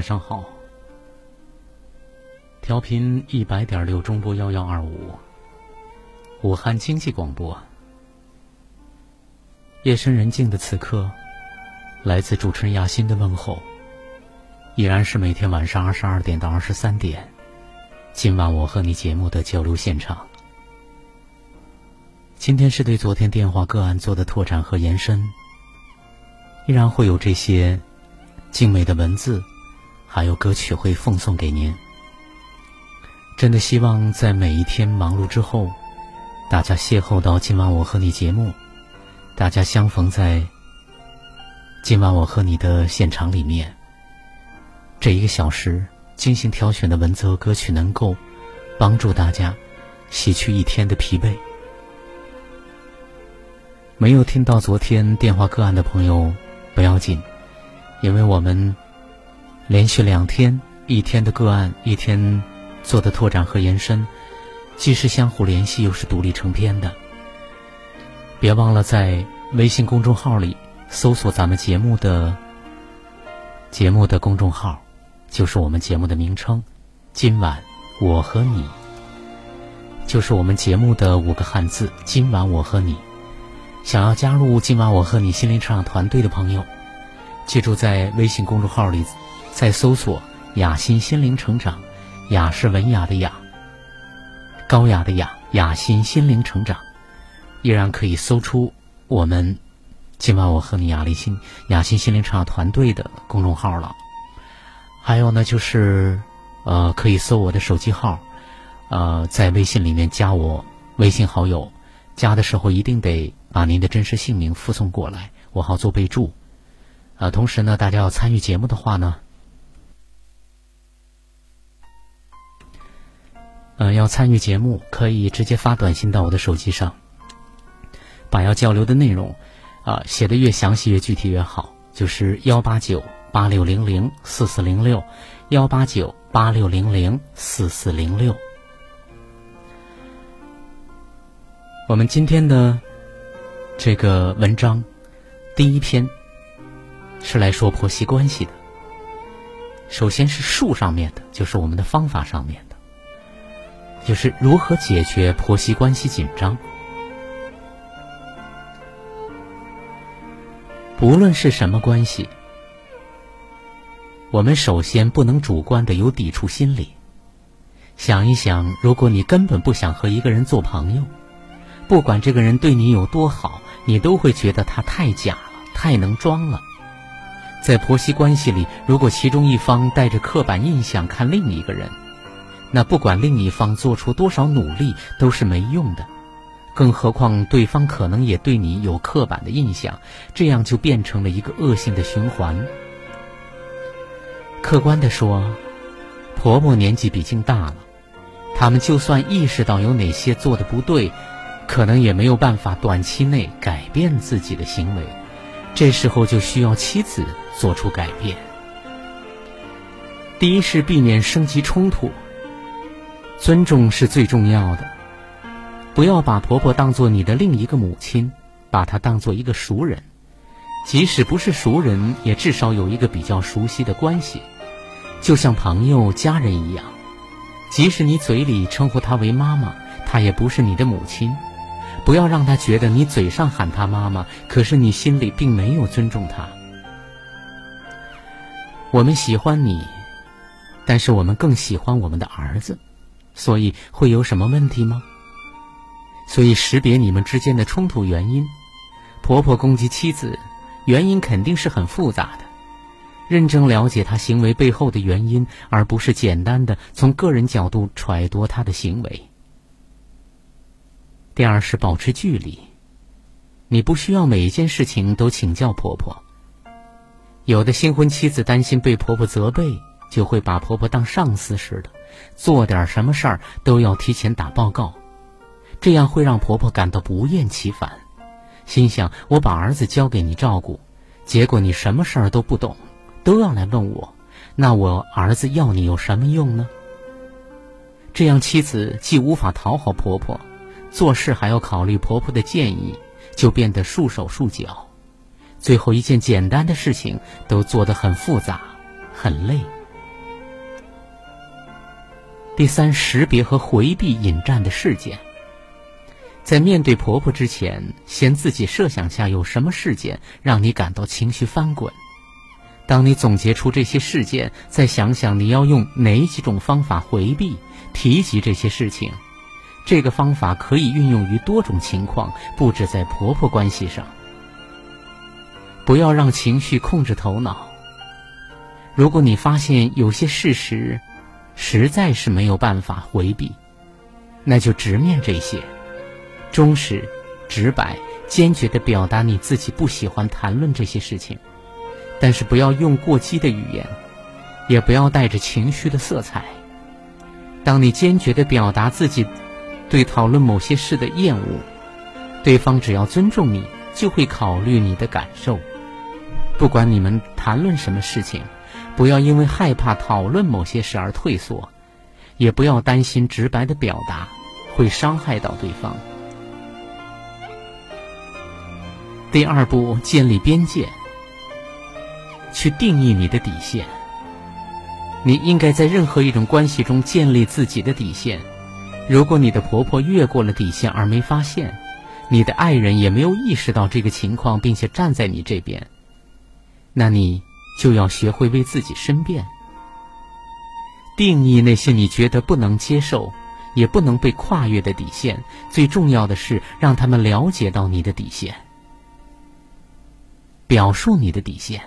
晚上好。调频一百点六中波幺幺二五，武汉经济广播。夜深人静的此刻，来自主持人亚欣的问候，依然是每天晚上二十二点到二十三点，今晚我和你节目的交流现场。今天是对昨天电话个案做的拓展和延伸，依然会有这些精美的文字。还有歌曲会奉送给您。真的希望在每一天忙碌之后，大家邂逅到今晚我和你节目，大家相逢在今晚我和你的现场里面。这一个小时精心挑选的文字和歌曲，能够帮助大家洗去一天的疲惫。没有听到昨天电话个案的朋友不要紧，因为我们。连续两天，一天的个案，一天做的拓展和延伸，既是相互联系，又是独立成篇的。别忘了在微信公众号里搜索咱们节目的节目的公众号，就是我们节目的名称。今晚我和你，就是我们节目的五个汉字。今晚我和你，想要加入今晚我和你心灵成长团队的朋友，记住在微信公众号里。在搜索“雅欣心灵成长”，雅是文雅的雅，高雅的雅，雅欣心灵成长，依然可以搜出我们今晚我和你雅丽心雅欣心灵成长团队的公众号了。还有呢，就是呃，可以搜我的手机号，呃，在微信里面加我微信好友，加的时候一定得把您的真实姓名附送过来，我好做备注。呃，同时呢，大家要参与节目的话呢。嗯，要参与节目，可以直接发短信到我的手机上，把要交流的内容，啊，写的越详细越具体越好，就是幺八九八六零零四四零六，幺八九八六零零四四零六。我们今天的这个文章，第一篇是来说婆媳关系的。首先是术上面的，就是我们的方法上面。就是如何解决婆媳关系紧张。不论是什么关系，我们首先不能主观的有抵触心理。想一想，如果你根本不想和一个人做朋友，不管这个人对你有多好，你都会觉得他太假了，太能装了。在婆媳关系里，如果其中一方带着刻板印象看另一个人，那不管另一方做出多少努力都是没用的，更何况对方可能也对你有刻板的印象，这样就变成了一个恶性的循环。客观的说，婆婆年纪毕竟大了，他们就算意识到有哪些做的不对，可能也没有办法短期内改变自己的行为，这时候就需要妻子做出改变。第一是避免升级冲突。尊重是最重要的，不要把婆婆当做你的另一个母亲，把她当做一个熟人，即使不是熟人，也至少有一个比较熟悉的关系，就像朋友、家人一样。即使你嘴里称呼她为妈妈，她也不是你的母亲。不要让她觉得你嘴上喊她妈妈，可是你心里并没有尊重她。我们喜欢你，但是我们更喜欢我们的儿子。所以会有什么问题吗？所以识别你们之间的冲突原因。婆婆攻击妻子，原因肯定是很复杂的。认真了解她行为背后的原因，而不是简单的从个人角度揣度她的行为。第二是保持距离，你不需要每一件事情都请教婆婆。有的新婚妻子担心被婆婆责备，就会把婆婆当上司似的，做点什么事儿都要提前打报告，这样会让婆婆感到不厌其烦，心想我把儿子交给你照顾，结果你什么事儿都不懂，都要来问我，那我儿子要你有什么用呢？这样妻子既无法讨好婆婆，做事还要考虑婆婆的建议，就变得束手束脚。最后一件简单的事情都做得很复杂，很累。第三，识别和回避引战的事件。在面对婆婆之前，先自己设想下有什么事件让你感到情绪翻滚。当你总结出这些事件，再想想你要用哪几种方法回避提及这些事情。这个方法可以运用于多种情况，不止在婆婆关系上。不要让情绪控制头脑。如果你发现有些事实实在是没有办法回避，那就直面这些，忠实、直白、坚决地表达你自己不喜欢谈论这些事情，但是不要用过激的语言，也不要带着情绪的色彩。当你坚决地表达自己对讨论某些事的厌恶，对方只要尊重你，就会考虑你的感受。不管你们谈论什么事情，不要因为害怕讨论某些事而退缩，也不要担心直白的表达会伤害到对方。第二步，建立边界，去定义你的底线。你应该在任何一种关系中建立自己的底线。如果你的婆婆越过了底线而没发现，你的爱人也没有意识到这个情况，并且站在你这边。那你就要学会为自己申辩，定义那些你觉得不能接受、也不能被跨越的底线。最重要的是让他们了解到你的底线，表述你的底线。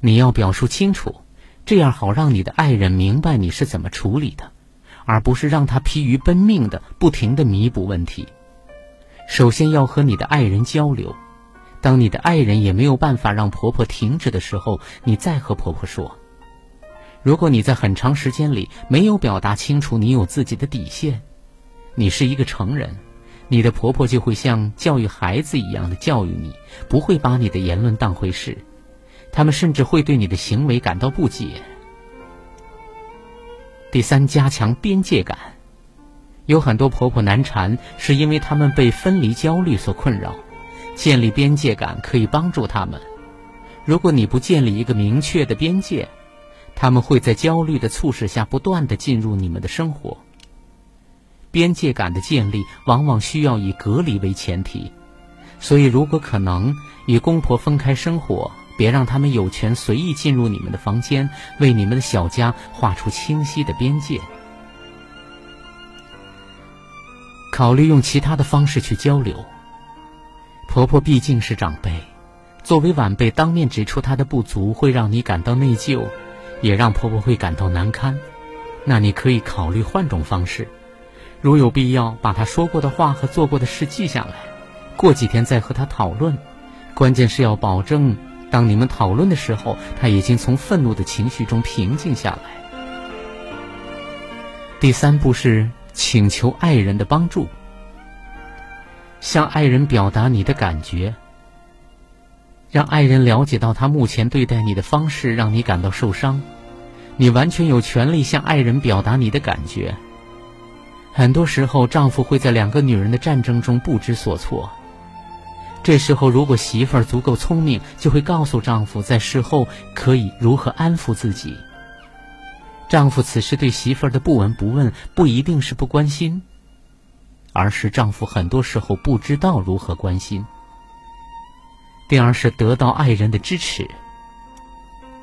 你要表述清楚，这样好让你的爱人明白你是怎么处理的，而不是让他疲于奔命的不停的弥补问题。首先要和你的爱人交流。当你的爱人也没有办法让婆婆停止的时候，你再和婆婆说。如果你在很长时间里没有表达清楚你有自己的底线，你是一个成人，你的婆婆就会像教育孩子一样的教育你，不会把你的言论当回事，他们甚至会对你的行为感到不解。第三，加强边界感。有很多婆婆难缠，是因为她们被分离焦虑所困扰。建立边界感可以帮助他们。如果你不建立一个明确的边界，他们会在焦虑的促使下不断的进入你们的生活。边界感的建立往往需要以隔离为前提，所以如果可能，与公婆分开生活，别让他们有权随意进入你们的房间，为你们的小家画出清晰的边界。考虑用其他的方式去交流。婆婆毕竟是长辈，作为晚辈当面指出她的不足，会让你感到内疚，也让婆婆会感到难堪。那你可以考虑换种方式，如有必要，把她说过的话和做过的事记下来，过几天再和她讨论。关键是要保证，当你们讨论的时候，她已经从愤怒的情绪中平静下来。第三步是请求爱人的帮助。向爱人表达你的感觉，让爱人了解到他目前对待你的方式让你感到受伤。你完全有权利向爱人表达你的感觉。很多时候，丈夫会在两个女人的战争中不知所措。这时候，如果媳妇儿足够聪明，就会告诉丈夫，在事后可以如何安抚自己。丈夫此时对媳妇儿的不闻不问，不一定是不关心。而是丈夫很多时候不知道如何关心。第二是得到爱人的支持。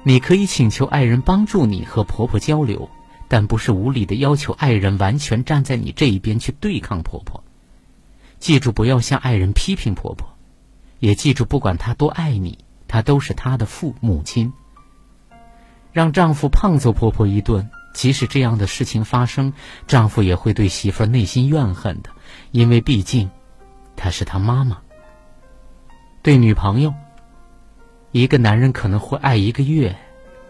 你可以请求爱人帮助你和婆婆交流，但不是无理的要求爱人完全站在你这一边去对抗婆婆。记住不要向爱人批评婆婆，也记住不管她多爱你，她都是她的父母亲。让丈夫胖揍婆婆一顿，即使这样的事情发生，丈夫也会对媳妇儿内心怨恨的，因为毕竟，她是他妈妈。对女朋友，一个男人可能会爱一个月，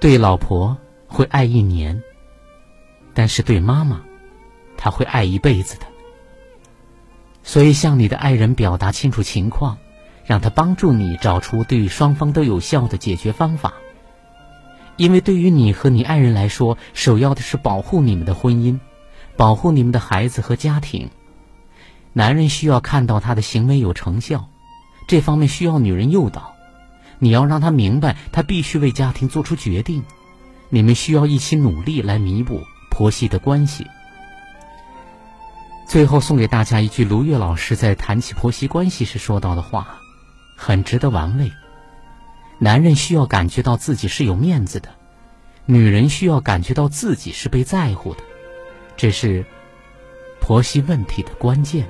对老婆会爱一年，但是对妈妈，他会爱一辈子的。所以，向你的爱人表达清楚情况，让他帮助你找出对双方都有效的解决方法。因为对于你和你爱人来说，首要的是保护你们的婚姻，保护你们的孩子和家庭。男人需要看到他的行为有成效，这方面需要女人诱导。你要让他明白，他必须为家庭做出决定。你们需要一起努力来弥补婆媳的关系。最后送给大家一句卢月老师在谈起婆媳关系时说到的话，很值得玩味。男人需要感觉到自己是有面子的，女人需要感觉到自己是被在乎的，这是婆媳问题的关键。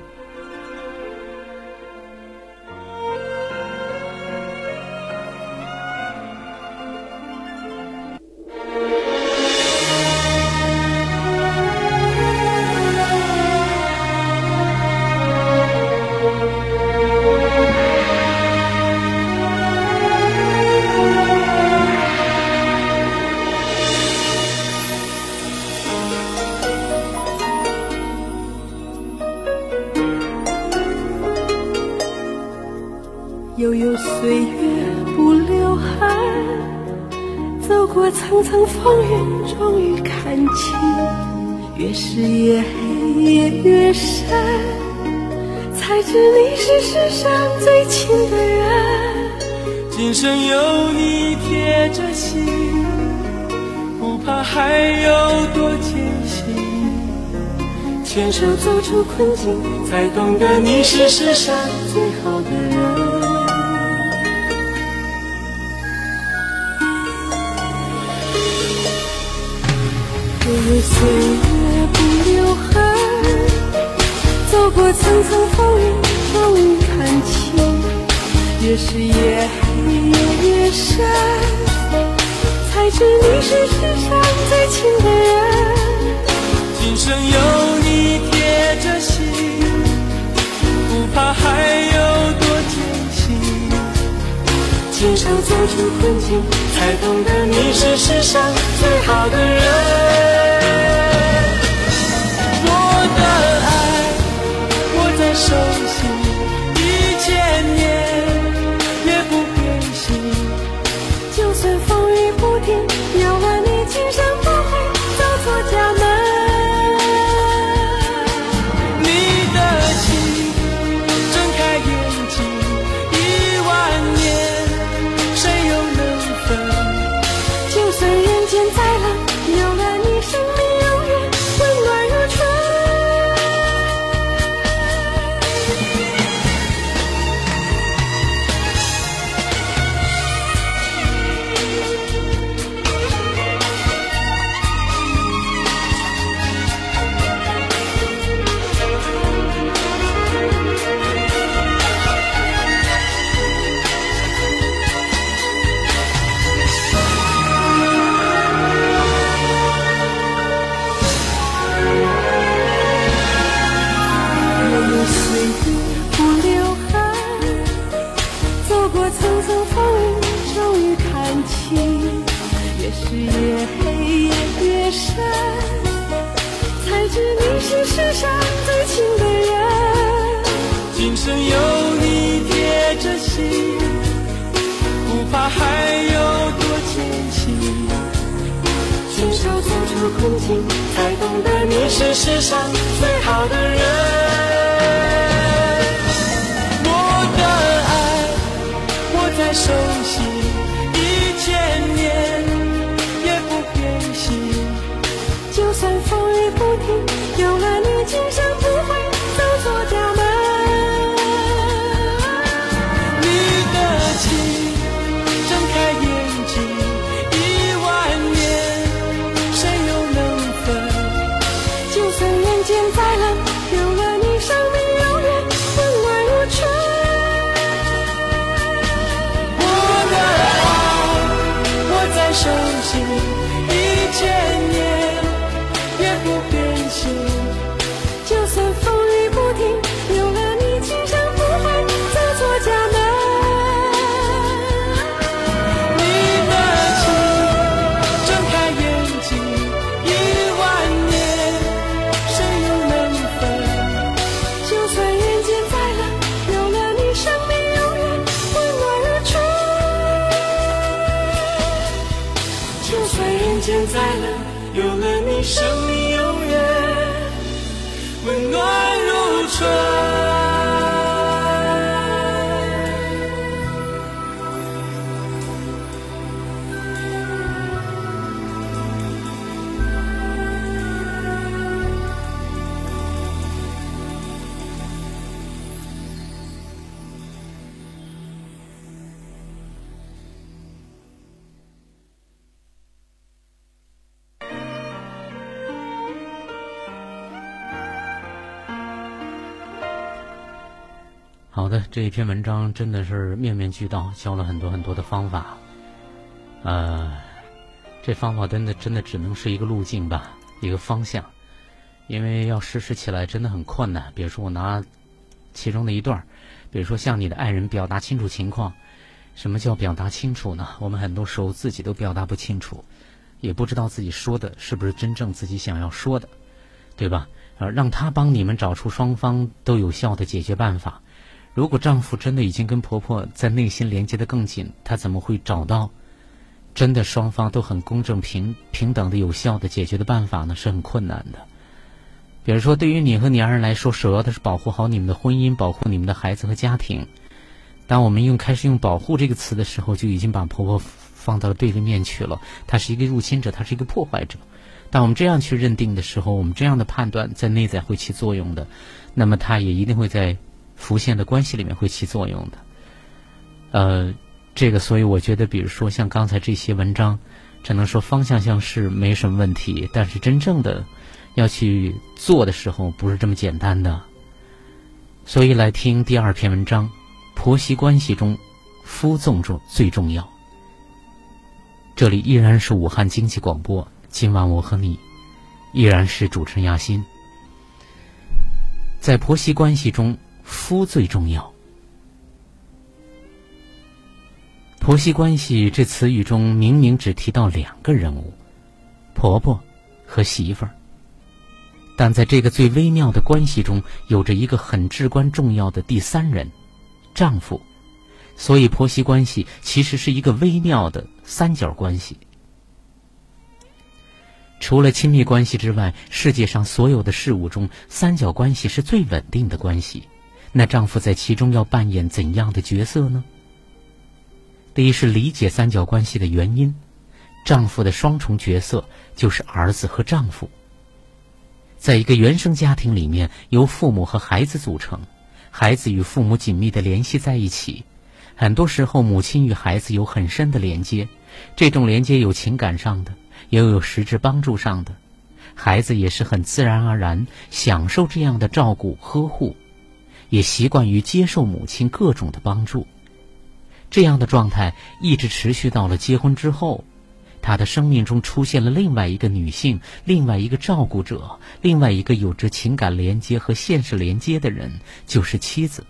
越黑夜越深，才知你是世上最亲的人。今生有你贴着心，不怕还有多艰辛。牵手走出困境，才懂得你是世上最好的人。岁月。走过层层风雨，终于看清，越是夜黑夜越深，才知你是世上最亲的人。今生有你。贴着心，不怕还有多艰辛。牵手走出困境，才懂得你是世上最好的人。手心，现在了。这一篇文章真的是面面俱到，教了很多很多的方法。呃，这方法真的真的只能是一个路径吧，一个方向，因为要实施起来真的很困难。比如说，我拿其中的一段比如说向你的爱人表达清楚情况。什么叫表达清楚呢？我们很多时候自己都表达不清楚，也不知道自己说的是不是真正自己想要说的，对吧？呃，让他帮你们找出双方都有效的解决办法。如果丈夫真的已经跟婆婆在内心连接的更紧，他怎么会找到真的双方都很公正、平平等的有效的解决的办法呢？是很困难的。比如说，对于你和你爱人来说，首要的是保护好你们的婚姻，保护你们的孩子和家庭。当我们用开始用“保护”这个词的时候，就已经把婆婆放到对立面去了。她是一个入侵者，她是一个破坏者。当我们这样去认定的时候，我们这样的判断在内在会起作用的。那么，她也一定会在。浮现的关系里面会起作用的，呃，这个，所以我觉得，比如说像刚才这些文章，只能说方向上是没什么问题，但是真正的要去做的时候，不是这么简单的。所以来听第二篇文章，婆媳关系中，夫纵重最重要。这里依然是武汉经济广播，今晚我和你依然是主持人亚欣，在婆媳关系中。夫最重要。婆媳关系这词语中明明只提到两个人物，婆婆和媳妇儿，但在这个最微妙的关系中，有着一个很至关重要的第三人——丈夫。所以，婆媳关系其实是一个微妙的三角关系。除了亲密关系之外，世界上所有的事物中，三角关系是最稳定的关系。那丈夫在其中要扮演怎样的角色呢？第一是理解三角关系的原因，丈夫的双重角色就是儿子和丈夫。在一个原生家庭里面，由父母和孩子组成，孩子与父母紧密的联系在一起，很多时候母亲与孩子有很深的连接，这种连接有情感上的，也有实质帮助上的，孩子也是很自然而然享受这样的照顾呵护。也习惯于接受母亲各种的帮助，这样的状态一直持续到了结婚之后，他的生命中出现了另外一个女性，另外一个照顾者，另外一个有着情感连接和现实连接的人，就是妻子。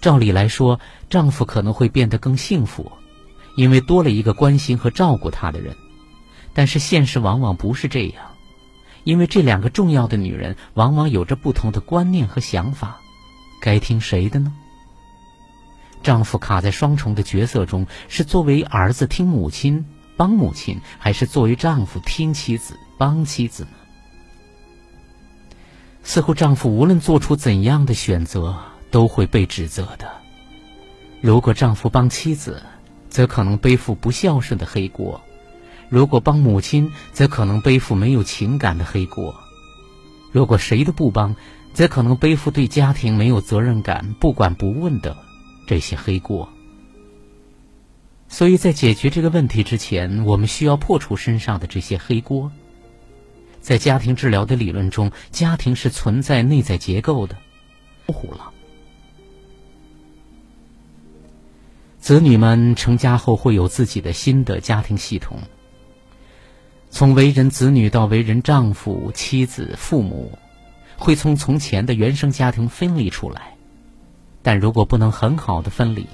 照理来说，丈夫可能会变得更幸福，因为多了一个关心和照顾他的人，但是现实往往不是这样，因为这两个重要的女人往往有着不同的观念和想法。该听谁的呢？丈夫卡在双重的角色中，是作为儿子听母亲帮母亲，还是作为丈夫听妻子帮妻子呢？似乎丈夫无论做出怎样的选择，都会被指责的。如果丈夫帮妻子，则可能背负不孝顺的黑锅；如果帮母亲，则可能背负没有情感的黑锅；如果谁都不帮，则可能背负对家庭没有责任感、不管不问的这些黑锅。所以在解决这个问题之前，我们需要破除身上的这些黑锅。在家庭治疗的理论中，家庭是存在内在结构的。模糊了。子女们成家后会有自己的新的家庭系统，从为人子女到为人丈夫、妻子、父母。会从从前的原生家庭分离出来，但如果不能很好的分离，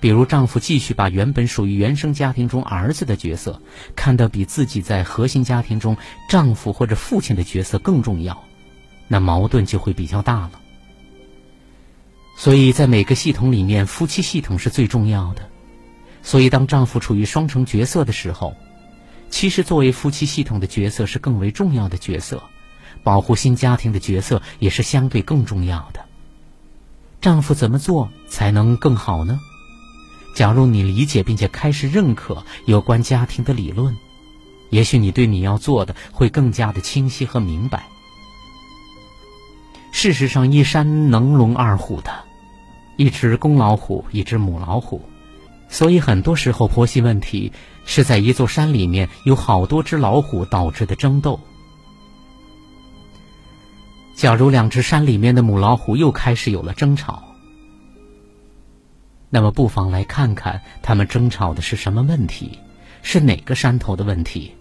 比如丈夫继续把原本属于原生家庭中儿子的角色看得比自己在核心家庭中丈夫或者父亲的角色更重要，那矛盾就会比较大了。所以在每个系统里面，夫妻系统是最重要的。所以当丈夫处于双重角色的时候，其实作为夫妻系统的角色是更为重要的角色，保护新家庭的角色也是相对更重要的。丈夫怎么做才能更好呢？假如你理解并且开始认可有关家庭的理论，也许你对你要做的会更加的清晰和明白。事实上，一山能容二虎的，一只公老虎，一只母老虎，所以很多时候婆媳问题是在一座山里面有好多只老虎导致的争斗。假如两只山里面的母老虎又开始有了争吵。那么，不妨来看看他们争吵的是什么问题，是哪个山头的问题。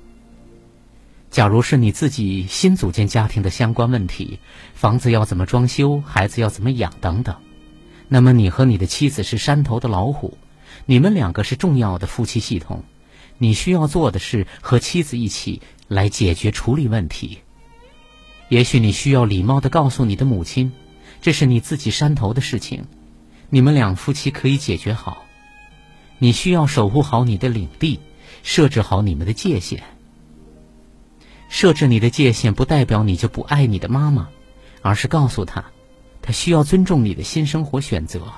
假如是你自己新组建家庭的相关问题，房子要怎么装修，孩子要怎么养等等，那么你和你的妻子是山头的老虎，你们两个是重要的夫妻系统，你需要做的是和妻子一起来解决处理问题。也许你需要礼貌的告诉你的母亲，这是你自己山头的事情。你们两夫妻可以解决好，你需要守护好你的领地，设置好你们的界限。设置你的界限不代表你就不爱你的妈妈，而是告诉她，她需要尊重你的新生活选择。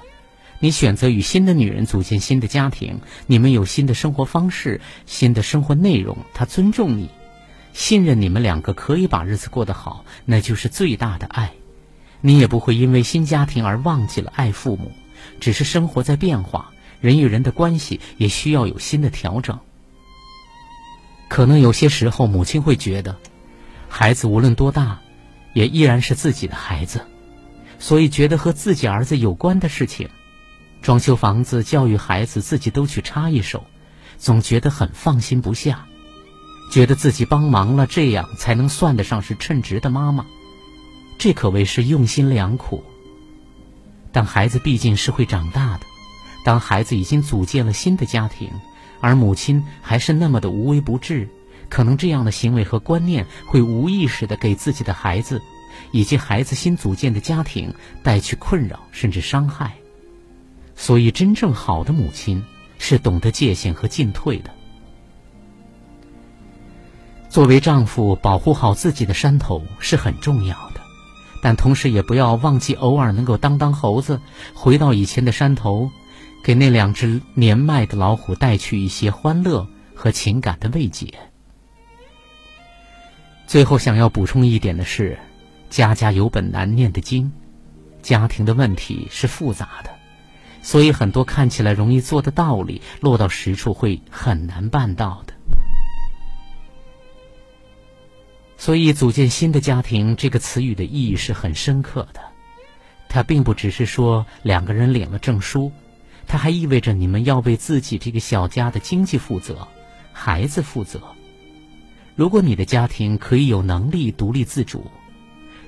你选择与新的女人组建新的家庭，你们有新的生活方式、新的生活内容，她尊重你，信任你们两个可以把日子过得好，那就是最大的爱。你也不会因为新家庭而忘记了爱父母。只是生活在变化，人与人的关系也需要有新的调整。可能有些时候，母亲会觉得，孩子无论多大，也依然是自己的孩子，所以觉得和自己儿子有关的事情，装修房子、教育孩子，自己都去插一手，总觉得很放心不下，觉得自己帮忙了，这样才能算得上是称职的妈妈，这可谓是用心良苦。但孩子毕竟是会长大的，当孩子已经组建了新的家庭，而母亲还是那么的无微不至，可能这样的行为和观念会无意识的给自己的孩子，以及孩子新组建的家庭带去困扰甚至伤害。所以，真正好的母亲是懂得界限和进退的。作为丈夫，保护好自己的山头是很重要的。但同时也不要忘记，偶尔能够当当猴子，回到以前的山头，给那两只年迈的老虎带去一些欢乐和情感的慰藉。最后想要补充一点的是，家家有本难念的经，家庭的问题是复杂的，所以很多看起来容易做的道理，落到实处会很难办到的。所以，组建新的家庭这个词语的意义是很深刻的。它并不只是说两个人领了证书，它还意味着你们要为自己这个小家的经济负责，孩子负责。如果你的家庭可以有能力独立自主，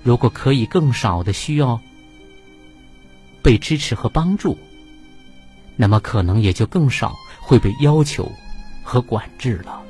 如果可以更少的需要被支持和帮助，那么可能也就更少会被要求和管制了。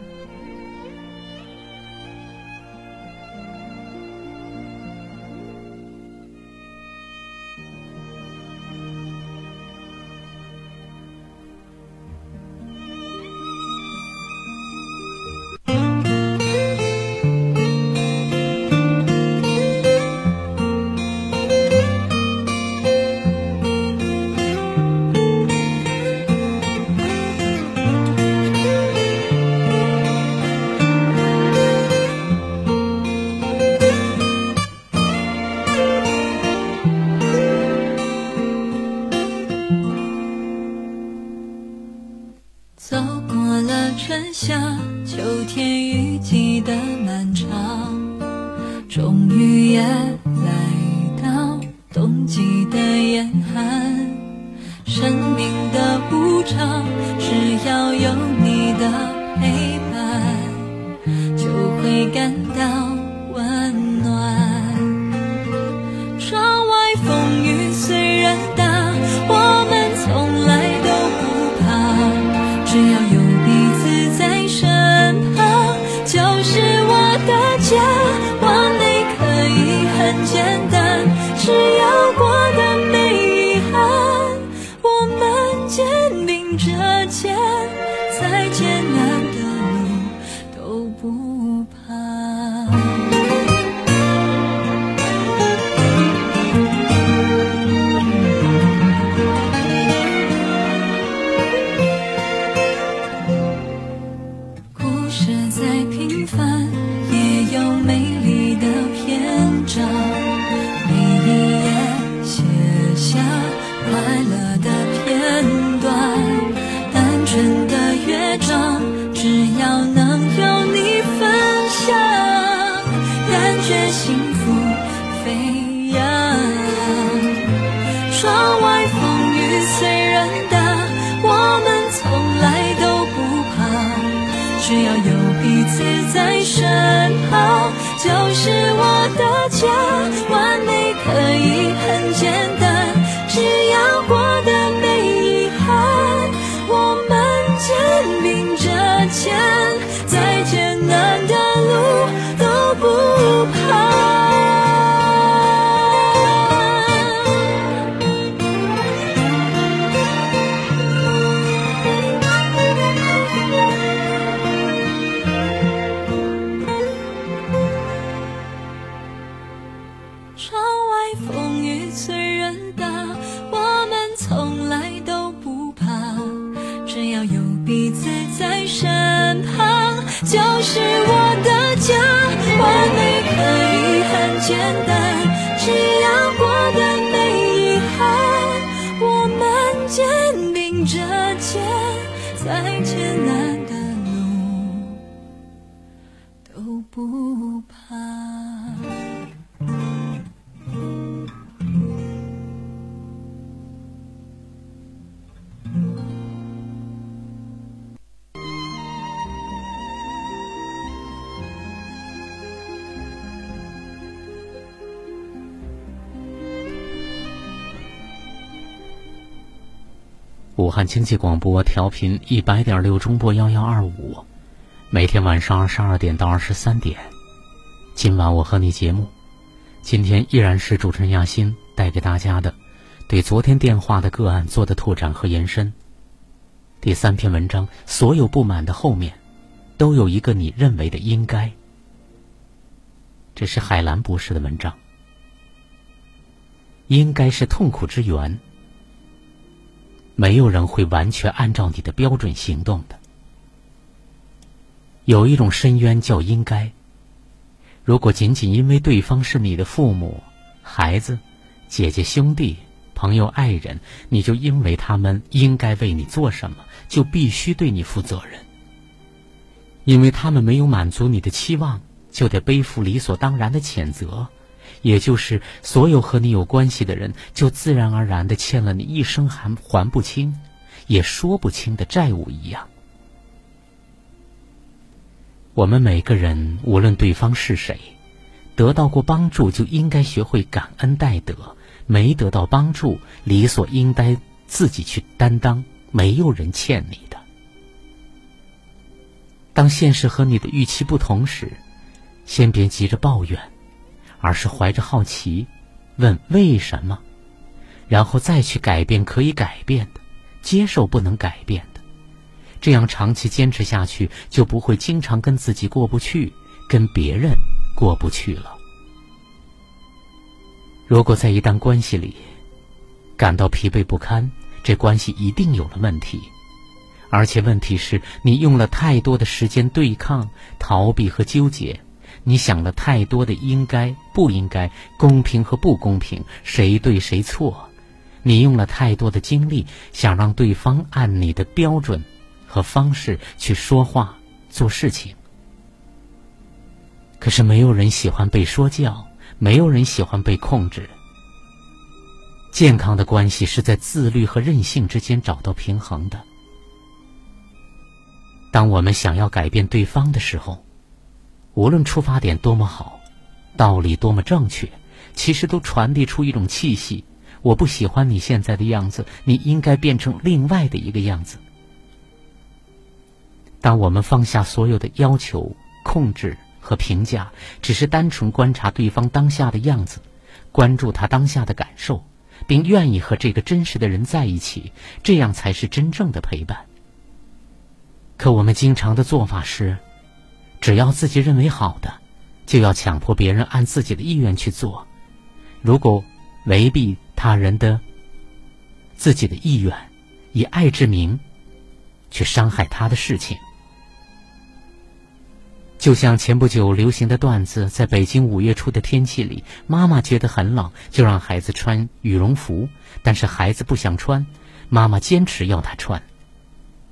窗汉经济广播调频一百点六中波幺幺二五，每天晚上二十二点到二十三点，今晚我和你节目，今天依然是主持人亚欣带给大家的，对昨天电话的个案做的拓展和延伸。第三篇文章，所有不满的后面，都有一个你认为的应该。这是海兰博士的文章。应该是痛苦之源。没有人会完全按照你的标准行动的。有一种深渊叫应该。如果仅仅因为对方是你的父母、孩子、姐姐、兄弟、朋友、爱人，你就因为他们应该为你做什么，就必须对你负责任。因为他们没有满足你的期望，就得背负理所当然的谴责。也就是所有和你有关系的人，就自然而然的欠了你一生还还不清、也说不清的债务一样。我们每个人，无论对方是谁，得到过帮助就应该学会感恩戴德；没得到帮助，理所应当自己去担当。没有人欠你的。当现实和你的预期不同时，先别急着抱怨。而是怀着好奇，问为什么，然后再去改变可以改变的，接受不能改变的，这样长期坚持下去，就不会经常跟自己过不去，跟别人过不去了。如果在一段关系里感到疲惫不堪，这关系一定有了问题，而且问题是你用了太多的时间对抗、逃避和纠结。你想了太多的应该不应该，公平和不公平，谁对谁错？你用了太多的精力，想让对方按你的标准和方式去说话、做事情。可是没有人喜欢被说教，没有人喜欢被控制。健康的关系是在自律和任性之间找到平衡的。当我们想要改变对方的时候。无论出发点多么好，道理多么正确，其实都传递出一种气息。我不喜欢你现在的样子，你应该变成另外的一个样子。当我们放下所有的要求、控制和评价，只是单纯观察对方当下的样子，关注他当下的感受，并愿意和这个真实的人在一起，这样才是真正的陪伴。可我们经常的做法是。只要自己认为好的，就要强迫别人按自己的意愿去做。如果违背他人的自己的意愿，以爱之名去伤害他的事情，就像前不久流行的段子：在北京五月初的天气里，妈妈觉得很冷，就让孩子穿羽绒服，但是孩子不想穿，妈妈坚持要他穿。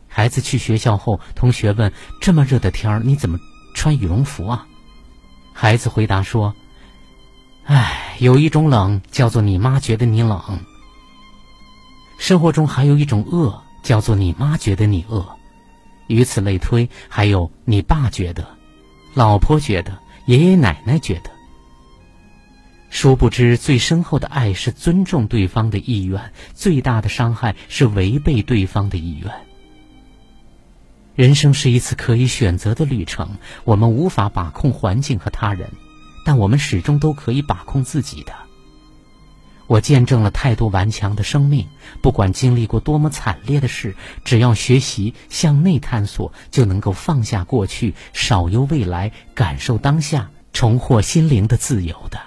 孩子去学校后，同学问：“这么热的天儿，你怎么？”穿羽绒服啊！孩子回答说：“哎，有一种冷叫做你妈觉得你冷。”生活中还有一种饿，叫做你妈觉得你饿，以此类推，还有你爸觉得，老婆觉得，爷爷奶奶觉得。殊不知，最深厚的爱是尊重对方的意愿，最大的伤害是违背对方的意愿。人生是一次可以选择的旅程，我们无法把控环境和他人，但我们始终都可以把控自己的。我见证了太多顽强的生命，不管经历过多么惨烈的事，只要学习向内探索，就能够放下过去，少忧未来，感受当下，重获心灵的自由的。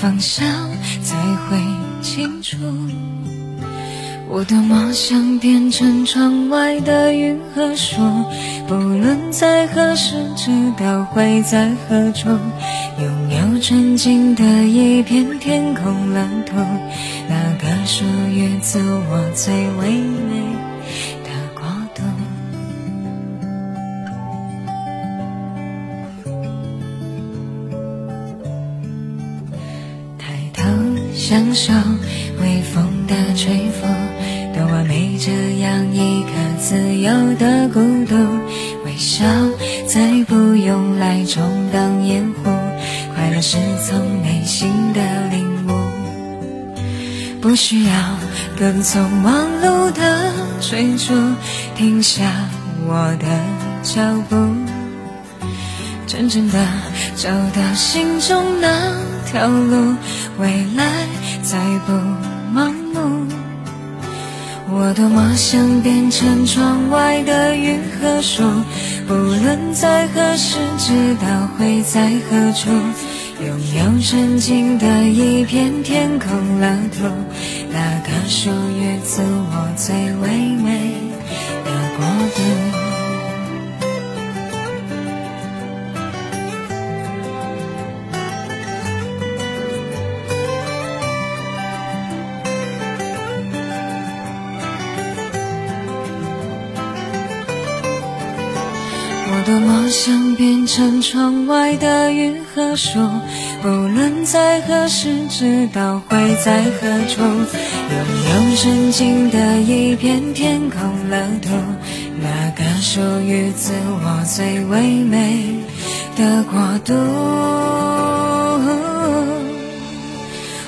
方向才会清楚。我多么想变成窗外的云和树，不论在何时，知道会在何处，拥有纯净的一片天空蓝图。那个属于自我最唯美享受微风的吹拂，多完美这样一个自由的孤独。微笑再不用来充当掩护，快乐是从内心的领悟。不需要跟从忙碌的追逐，停下我的脚步，真正的找到心中那条路，未来再不盲目。我多么想变成窗外的云和树，不论在何时，知道会在何处。拥有纯净的一片天空蓝图，那个属于自我最唯美的国度。多么想变成窗外的云和树，不论在何时，知道会在何处，拥有纯净的一片天空蓝图，那个属于自我最唯美的国度。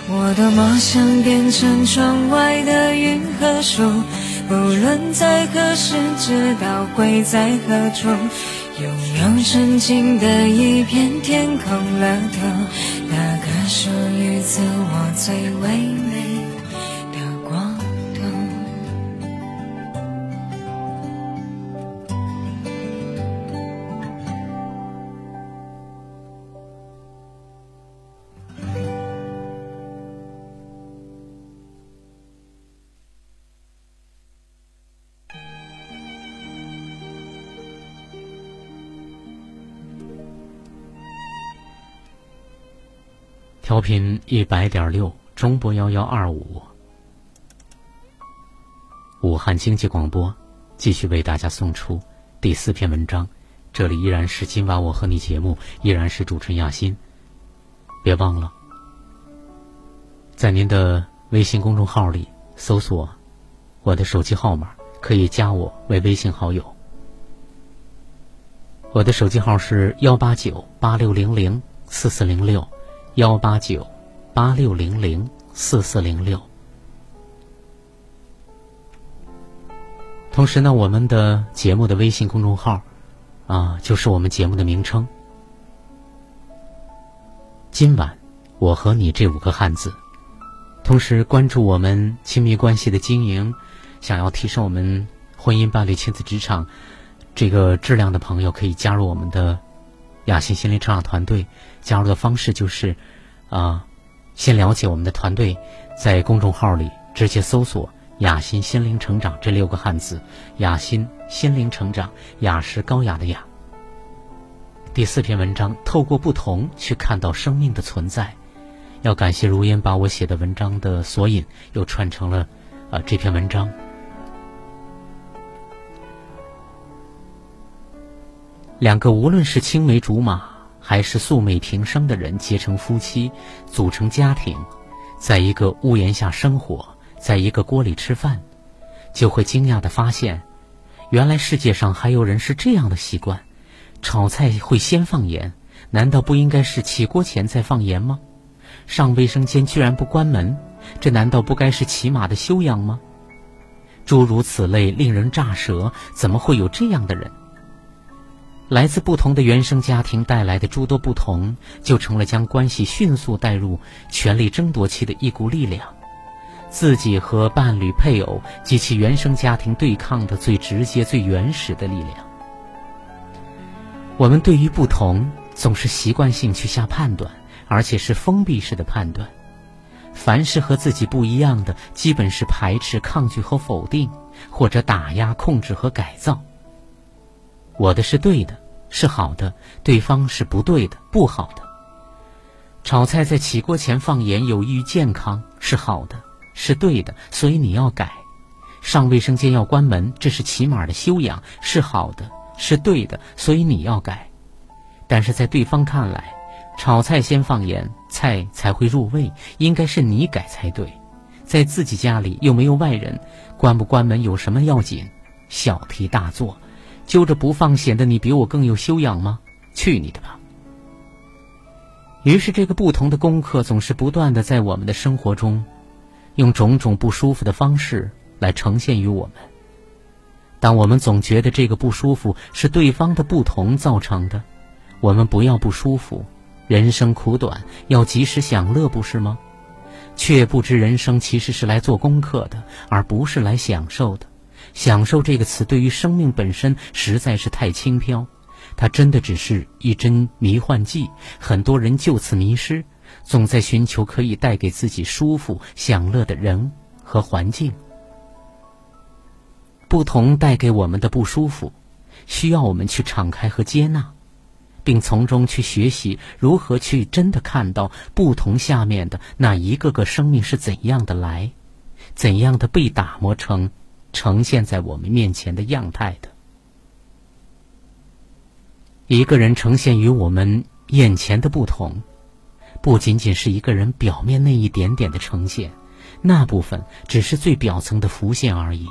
我多么想变成窗外的云和树，不论在何时，知道会在何处。拥有纯净的一片天空蓝透，那个属于自我最唯调频一百点六，中波幺幺二五，武汉经济广播，继续为大家送出第四篇文章。这里依然是今晚我和你节目，依然是主持人亚欣。别忘了，在您的微信公众号里搜索我的手机号码，可以加我为微信好友。我的手机号是幺八九八六零零四四零六。幺八九八六零零四四零六。同时呢，我们的节目的微信公众号啊，就是我们节目的名称。今晚我和你这五个汉字。同时关注我们亲密关系的经营，想要提升我们婚姻、伴侣、亲子、职场这个质量的朋友，可以加入我们的雅欣心灵成长团队。加入的方式就是啊，先了解我们的团队，在公众号里直接搜索“雅欣心灵成长”这六个汉字，“雅欣心灵成长”，雅是高雅的雅。第四篇文章，透过不同去看到生命的存在。要感谢如烟把我写的文章的索引又串成了，啊这篇文章。两个无论是青梅竹马还是素昧平生的人结成夫妻，组成家庭，在一个屋檐下生活，在一个锅里吃饭，就会惊讶的发现，原来世界上还有人是这样的习惯：炒菜会先放盐，难道不应该是起锅前再放盐吗？上卫生间居然不关门，这难道不该是起码的修养吗？诸如此类令人咋舌，怎么会有这样的人？来自不同的原生家庭带来的诸多不同，就成了将关系迅速带入权力争夺期的一股力量，自己和伴侣、配偶及其原生家庭对抗的最直接、最原始的力量。我们对于不同，总是习惯性去下判断。而且是封闭式的判断，凡是和自己不一样的，基本是排斥、抗拒和否定，或者打压、控制和改造。我的是对的，是好的；对方是不对的，不好的。炒菜在起锅前放盐有益于健康，是好的，是对的，所以你要改。上卫生间要关门，这是起码的修养，是好的，是对的，所以你要改。但是在对方看来，炒菜先放盐，菜才会入味。应该是你改才对，在自己家里又没有外人，关不关门有什么要紧？小题大做，揪着不放，显得你比我更有修养吗？去你的吧！于是，这个不同的功课总是不断的在我们的生活中，用种种不舒服的方式来呈现于我们。当我们总觉得这个不舒服是对方的不同造成的，我们不要不舒服。人生苦短，要及时享乐，不是吗？却不知人生其实是来做功课的，而不是来享受的。享受这个词对于生命本身实在是太轻飘，它真的只是一针迷幻剂。很多人就此迷失，总在寻求可以带给自己舒服、享乐的人和环境。不同带给我们的不舒服，需要我们去敞开和接纳。并从中去学习如何去真的看到不同下面的那一个个生命是怎样的来，怎样的被打磨成呈现在我们面前的样态的。一个人呈现于我们眼前的不同，不仅仅是一个人表面那一点点的呈现，那部分只是最表层的浮现而已。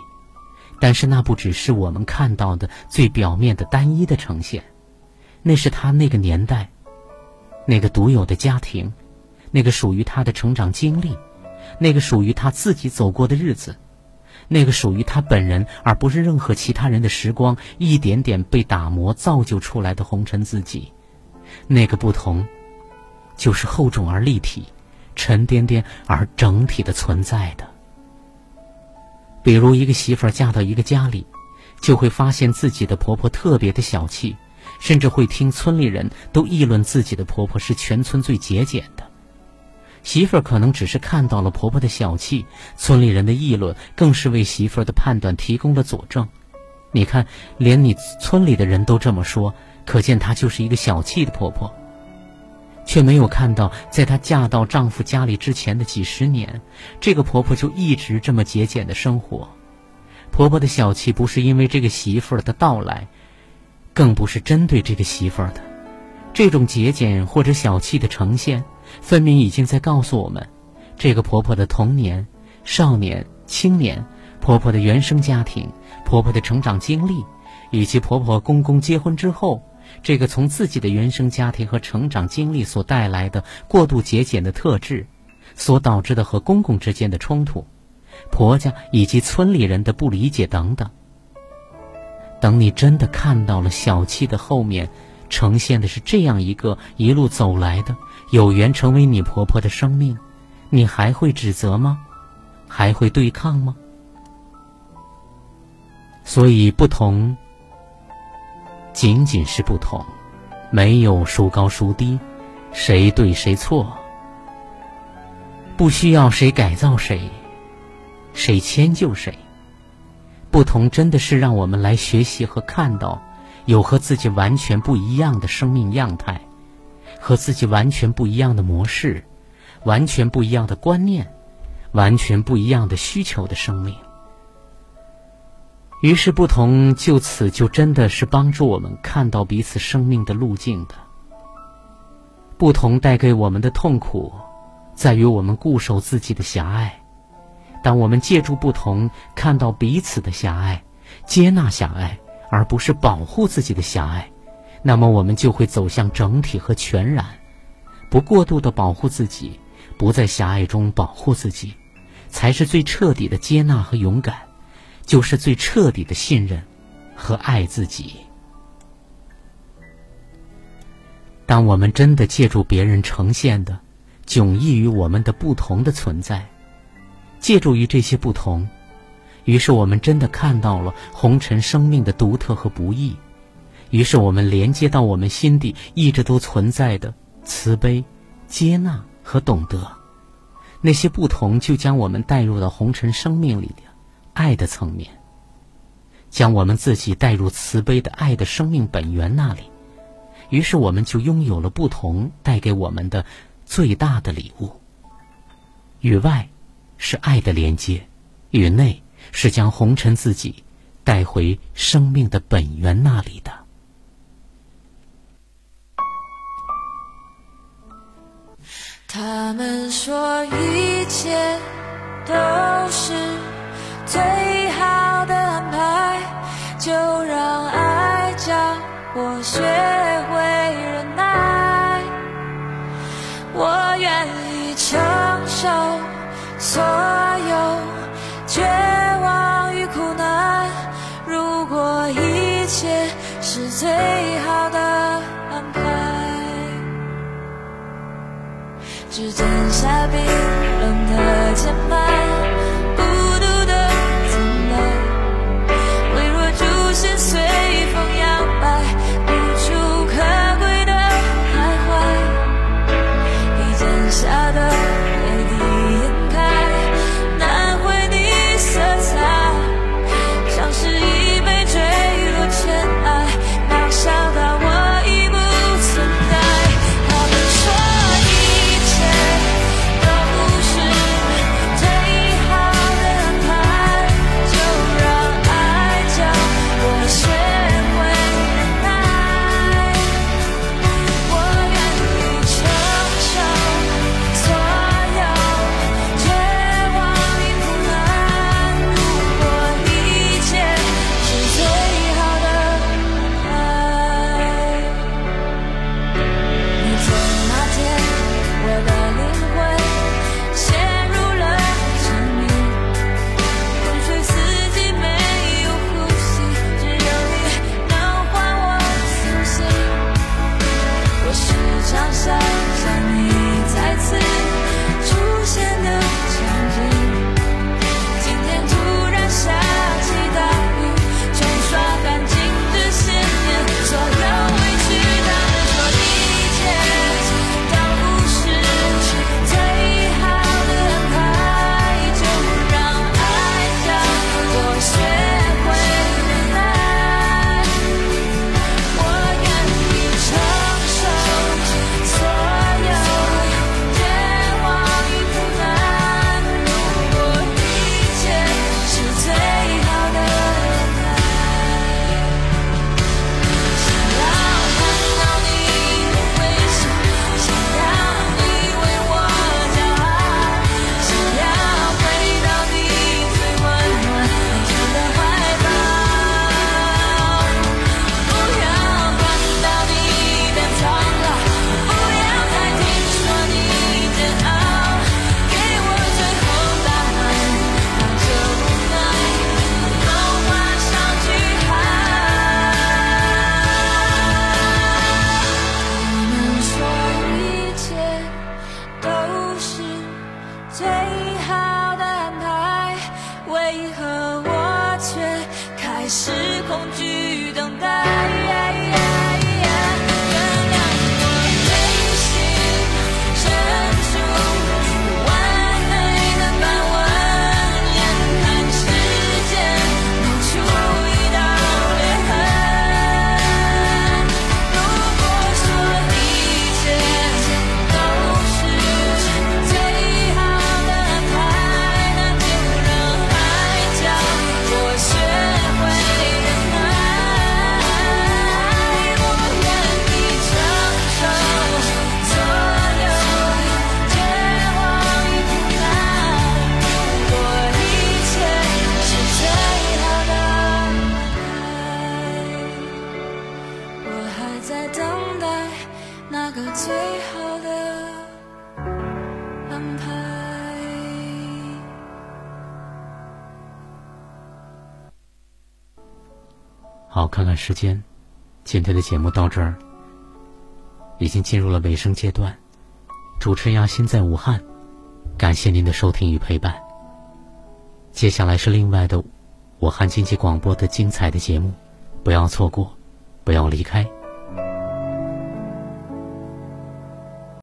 但是那不只是我们看到的最表面的单一的呈现。那是他那个年代，那个独有的家庭，那个属于他的成长经历，那个属于他自己走过的日子，那个属于他本人而不是任何其他人的时光，一点点被打磨造就出来的红尘自己，那个不同，就是厚重而立体，沉甸甸而整体的存在的。比如一个媳妇儿嫁到一个家里，就会发现自己的婆婆特别的小气。甚至会听村里人都议论自己的婆婆是全村最节俭的，媳妇儿可能只是看到了婆婆的小气，村里人的议论更是为媳妇儿的判断提供了佐证。你看，连你村里的人都这么说，可见她就是一个小气的婆婆，却没有看到，在她嫁到丈夫家里之前的几十年，这个婆婆就一直这么节俭的生活。婆婆的小气不是因为这个媳妇儿的到来。更不是针对这个媳妇儿的，这种节俭或者小气的呈现，分明已经在告诉我们，这个婆婆的童年、少年、青年，婆婆的原生家庭，婆婆的成长经历，以及婆婆公公结婚之后，这个从自己的原生家庭和成长经历所带来的过度节俭的特质，所导致的和公公之间的冲突，婆家以及村里人的不理解等等。等你真的看到了小气的后面，呈现的是这样一个一路走来的有缘成为你婆婆的生命，你还会指责吗？还会对抗吗？所以不同，仅仅是不同，没有孰高孰低，谁对谁错，不需要谁改造谁，谁迁就谁。不同真的是让我们来学习和看到，有和自己完全不一样的生命样态，和自己完全不一样的模式，完全不一样的观念，完全不一样的需求的生命。于是，不同就此就真的是帮助我们看到彼此生命的路径的。不同带给我们的痛苦，在于我们固守自己的狭隘。当我们借助不同看到彼此的狭隘，接纳狭隘，而不是保护自己的狭隘，那么我们就会走向整体和全然。不过度的保护自己，不在狭隘中保护自己，才是最彻底的接纳和勇敢，就是最彻底的信任和爱自己。当我们真的借助别人呈现的迥异于我们的不同的存在。借助于这些不同，于是我们真的看到了红尘生命的独特和不易。于是我们连接到我们心底一直都存在的慈悲、接纳和懂得。那些不同就将我们带入到红尘生命里的爱的层面，将我们自己带入慈悲的爱的生命本源那里。于是我们就拥有了不同带给我们的最大的礼物。与外。是爱的连接，与内是将红尘自己带回生命的本源那里的。他们说一切都是最好的安排，就让爱教我学会忍耐，我愿意承受。Happy. 是恐惧等待。看看时间，今天的节目到这儿已经进入了尾声阶段。主持人亚欣在武汉，感谢您的收听与陪伴。接下来是另外的武汉经济广播的精彩的节目，不要错过，不要离开。